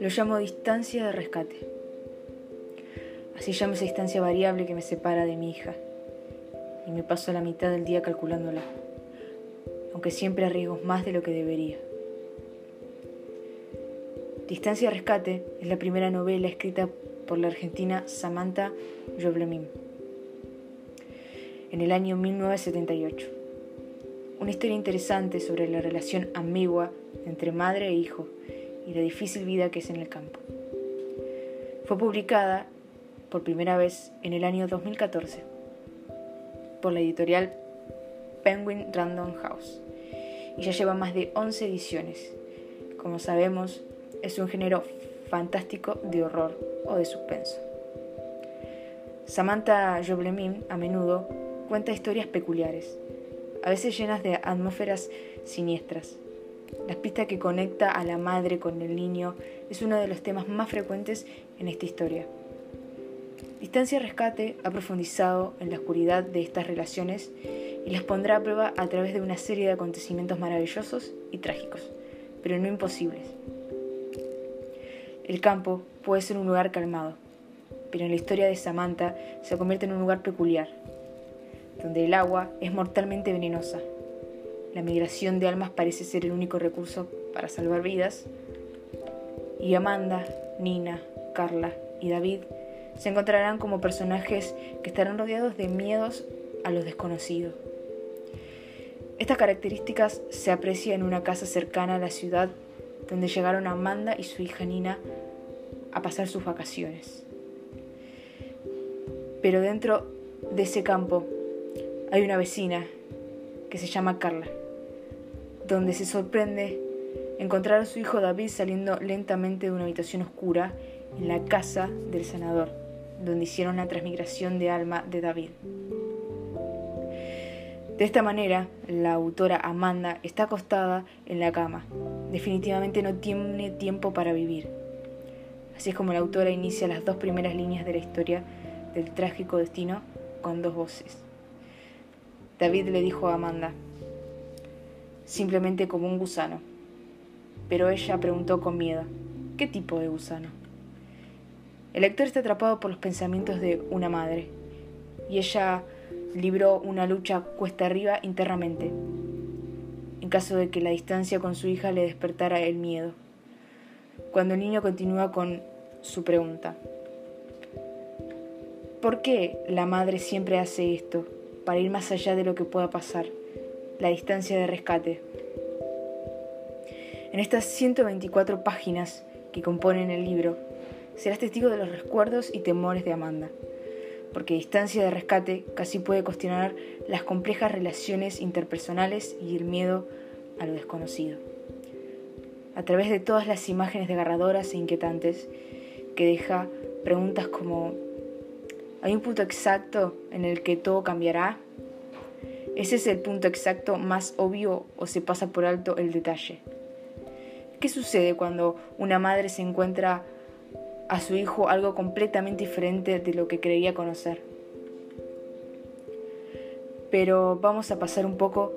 Lo llamo distancia de rescate. Así llamo esa distancia variable que me separa de mi hija. Y me paso la mitad del día calculándola, aunque siempre arriesgo más de lo que debería. Distancia de rescate es la primera novela escrita por la argentina Samantha Joblemim en el año 1978. Una historia interesante sobre la relación ambigua entre madre e hijo y la difícil vida que es en el campo. Fue publicada por primera vez en el año 2014 por la editorial Penguin Random House y ya lleva más de 11 ediciones. Como sabemos, es un género fantástico de horror o de suspenso. Samantha Joblemim a menudo cuenta historias peculiares, a veces llenas de atmósferas siniestras, la pista que conecta a la madre con el niño es uno de los temas más frecuentes en esta historia. Distancia Rescate ha profundizado en la oscuridad de estas relaciones y las pondrá a prueba a través de una serie de acontecimientos maravillosos y trágicos, pero no imposibles. El campo puede ser un lugar calmado, pero en la historia de Samantha se convierte en un lugar peculiar, donde el agua es mortalmente venenosa la migración de almas parece ser el único recurso para salvar vidas. Y Amanda, Nina, Carla y David se encontrarán como personajes que estarán rodeados de miedos a lo desconocido. Estas características se aprecian en una casa cercana a la ciudad donde llegaron Amanda y su hija Nina a pasar sus vacaciones. Pero dentro de ese campo hay una vecina que se llama Carla donde se sorprende encontrar a su hijo David saliendo lentamente de una habitación oscura en la casa del senador, donde hicieron la transmigración de alma de David. De esta manera, la autora Amanda está acostada en la cama. Definitivamente no tiene tiempo para vivir. Así es como la autora inicia las dos primeras líneas de la historia del trágico destino con dos voces. David le dijo a Amanda, simplemente como un gusano. Pero ella preguntó con miedo, ¿qué tipo de gusano? El lector está atrapado por los pensamientos de una madre, y ella libró una lucha cuesta arriba internamente, en caso de que la distancia con su hija le despertara el miedo. Cuando el niño continúa con su pregunta, ¿por qué la madre siempre hace esto para ir más allá de lo que pueda pasar? la distancia de rescate. En estas 124 páginas que componen el libro, serás testigo de los recuerdos y temores de Amanda, porque distancia de rescate casi puede cuestionar las complejas relaciones interpersonales y el miedo a lo desconocido. A través de todas las imágenes desgarradoras e inquietantes que deja preguntas como ¿hay un punto exacto en el que todo cambiará? Ese es el punto exacto más obvio o se pasa por alto el detalle. ¿Qué sucede cuando una madre se encuentra a su hijo algo completamente diferente de lo que creía conocer? Pero vamos a pasar un poco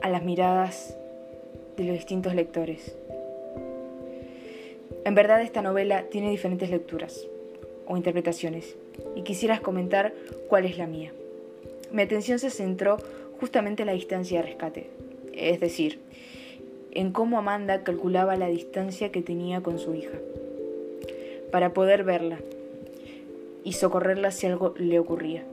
a las miradas de los distintos lectores. En verdad esta novela tiene diferentes lecturas o interpretaciones y quisieras comentar cuál es la mía mi atención se centró justamente en la distancia de rescate, es decir, en cómo Amanda calculaba la distancia que tenía con su hija, para poder verla y socorrerla si algo le ocurría.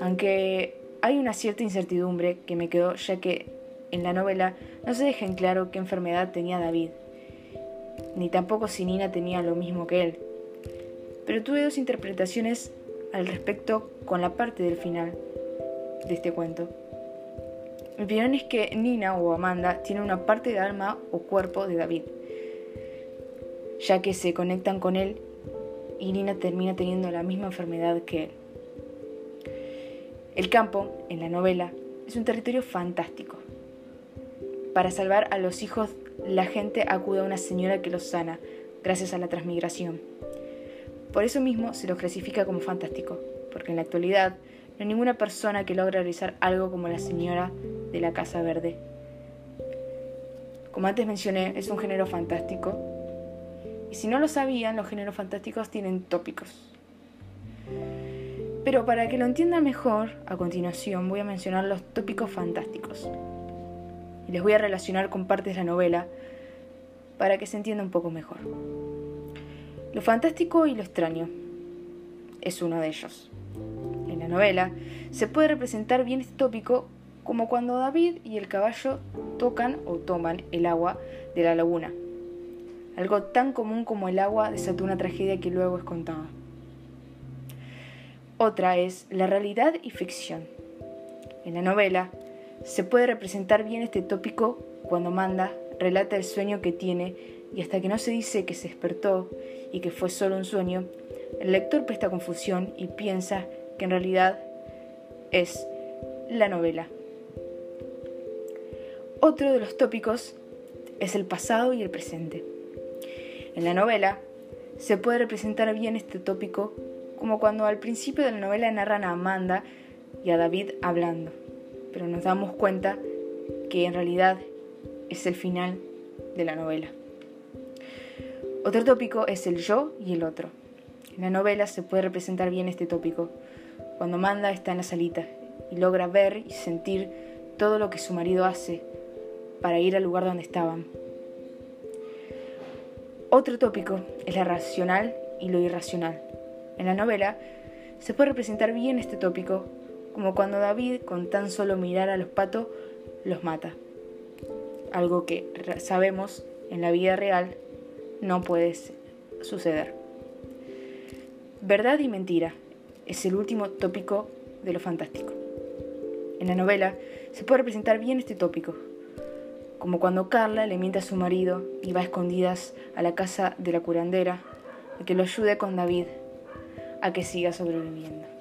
Aunque hay una cierta incertidumbre que me quedó ya que en la novela no se deja en claro qué enfermedad tenía David, ni tampoco si Nina tenía lo mismo que él. Pero tuve dos interpretaciones al respecto con la parte del final de este cuento. Mi opinión es que Nina o Amanda tienen una parte de alma o cuerpo de David, ya que se conectan con él y Nina termina teniendo la misma enfermedad que él. El campo, en la novela, es un territorio fantástico. Para salvar a los hijos, la gente acude a una señora que los sana, gracias a la transmigración. Por eso mismo se los clasifica como fantástico, porque en la actualidad no hay ninguna persona que logre realizar algo como la señora de la Casa Verde. Como antes mencioné, es un género fantástico. Y si no lo sabían, los géneros fantásticos tienen tópicos. Pero para que lo entiendan mejor, a continuación voy a mencionar los tópicos fantásticos. Y les voy a relacionar con partes de la novela para que se entienda un poco mejor. Lo fantástico y lo extraño es uno de ellos. En la novela se puede representar bien este tópico como cuando David y el caballo tocan o toman el agua de la laguna. Algo tan común como el agua desató una tragedia que luego es contada. Otra es la realidad y ficción. En la novela se puede representar bien este tópico cuando Manda relata el sueño que tiene y hasta que no se dice que se despertó y que fue solo un sueño, el lector presta confusión y piensa que en realidad es la novela. Otro de los tópicos es el pasado y el presente. En la novela se puede representar bien este tópico como cuando al principio de la novela narran a Amanda y a David hablando, pero nos damos cuenta que en realidad es el final de la novela. Otro tópico es el yo y el otro. En la novela se puede representar bien este tópico, cuando Amanda está en la salita y logra ver y sentir todo lo que su marido hace para ir al lugar donde estaban. Otro tópico es la racional y lo irracional. En la novela se puede representar bien este tópico, como cuando David con tan solo mirar a los patos los mata. Algo que sabemos en la vida real no puede suceder. Verdad y mentira es el último tópico de lo fantástico. En la novela se puede representar bien este tópico, como cuando Carla le miente a su marido y va a escondidas a la casa de la curandera a que lo ayude con David a que siga sobreviviendo.